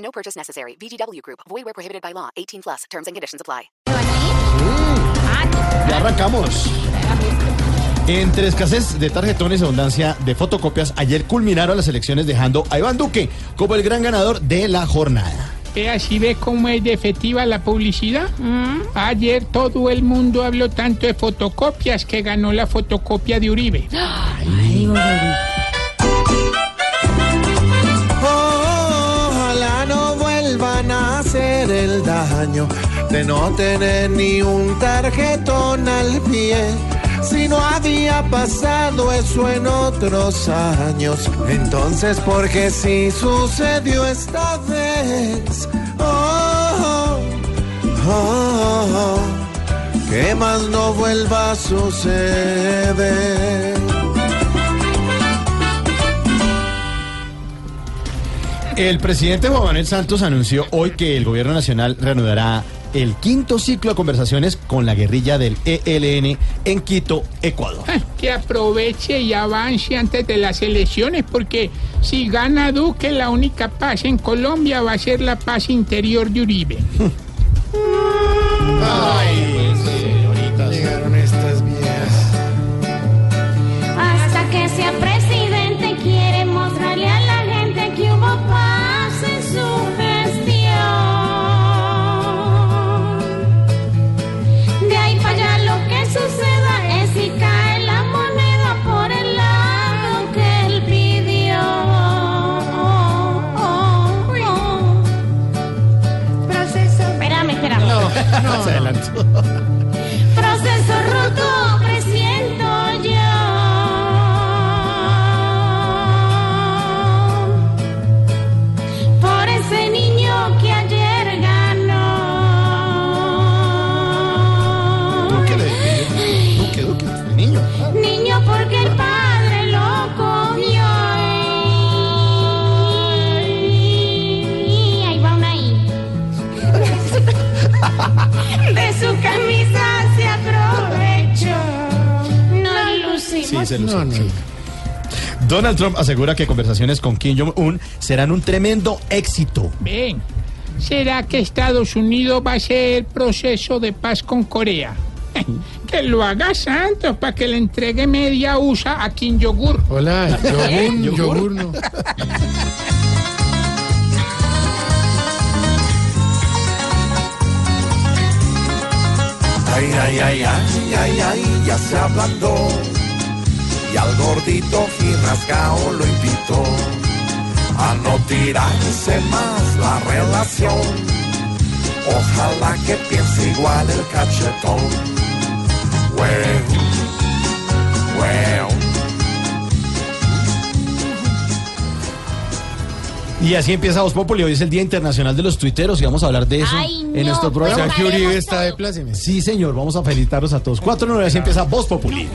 No purchase necessary. VGW Group. Void where prohibited by law. 18 plus. Terms and conditions apply. Ya arrancamos. Entre escasez de tarjetones y abundancia de fotocopias, ayer culminaron las elecciones dejando a Iván Duque como el gran ganador de la jornada. Vea, si ve cómo es de efectiva la publicidad. Ayer todo el mundo habló tanto de fotocopias que ganó la fotocopia de Uribe. Ojalá de no tener ni un tarjetón al pie. Si no había pasado eso en otros años, entonces porque sí sucedió esta vez. Oh, oh, oh, que más no vuelva a suceder. El presidente Juan Manuel Santos anunció hoy que el gobierno nacional reanudará el quinto ciclo de conversaciones con la guerrilla del ELN en Quito, Ecuador. Ah, Que aproveche y avance antes de las elecciones, porque si gana Duque, la única paz en Colombia va a ser la paz interior de Uribe. Llegaron Proceso roto, Sí, se lo sí. Donald Trump asegura que conversaciones con Kim Jong-un serán un tremendo éxito. Ven, ¿será que Estados Unidos va a hacer proceso de paz con Corea? Que lo haga Santos para que le entregue media USA a Kim Yogur. Hola, yogur, yogur no. Ay, ay, ay, ay, ay, ay, ya se ablandó. Y al gordito Ginascao lo invitó a no tirarse más la relación. Ojalá que piense igual el cachetón. Well, well. Y así empieza Voz Populi. Hoy es el Día Internacional de los Tuiteros y vamos a hablar de eso Ay, en no, nuestro programa. pues, Uribe está de pláceme. Sí, señor, vamos a felicitarlos a todos. Cuatro nueve, así empieza Voz Populi.